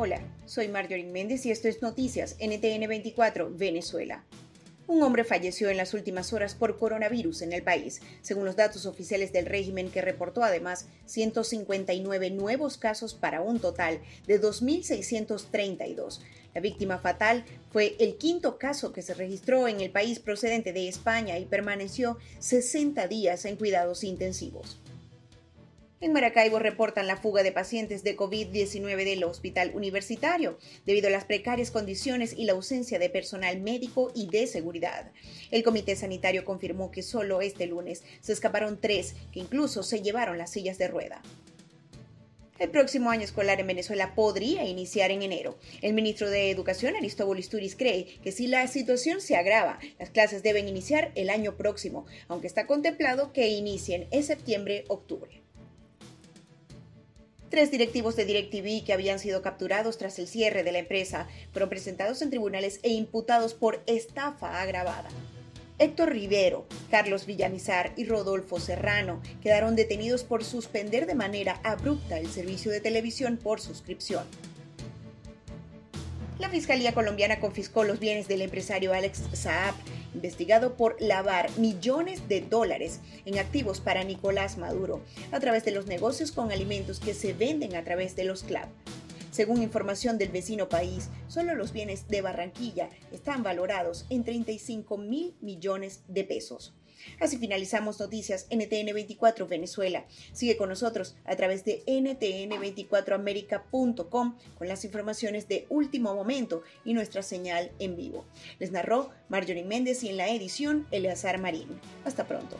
Hola, soy Marjorie Méndez y esto es Noticias NTN 24 Venezuela. Un hombre falleció en las últimas horas por coronavirus en el país, según los datos oficiales del régimen que reportó además 159 nuevos casos para un total de 2.632. La víctima fatal fue el quinto caso que se registró en el país procedente de España y permaneció 60 días en cuidados intensivos. En Maracaibo reportan la fuga de pacientes de COVID-19 del hospital universitario debido a las precarias condiciones y la ausencia de personal médico y de seguridad. El comité sanitario confirmó que solo este lunes se escaparon tres, que incluso se llevaron las sillas de rueda. El próximo año escolar en Venezuela podría iniciar en enero. El ministro de Educación, Aristóbulo Isturiz, cree que si la situación se agrava, las clases deben iniciar el año próximo, aunque está contemplado que inicien en septiembre-octubre. Tres directivos de DirecTV que habían sido capturados tras el cierre de la empresa fueron presentados en tribunales e imputados por estafa agravada. Héctor Rivero, Carlos Villamizar y Rodolfo Serrano quedaron detenidos por suspender de manera abrupta el servicio de televisión por suscripción. La Fiscalía colombiana confiscó los bienes del empresario Alex Saab investigado por lavar millones de dólares en activos para Nicolás Maduro a través de los negocios con alimentos que se venden a través de los CLAP. Según información del vecino país, solo los bienes de Barranquilla están valorados en 35 mil millones de pesos. Así finalizamos noticias NTN 24 Venezuela. Sigue con nosotros a través de ntn24america.com con las informaciones de último momento y nuestra señal en vivo. Les narró Marjorie Méndez y en la edición Eleazar Marín. Hasta pronto.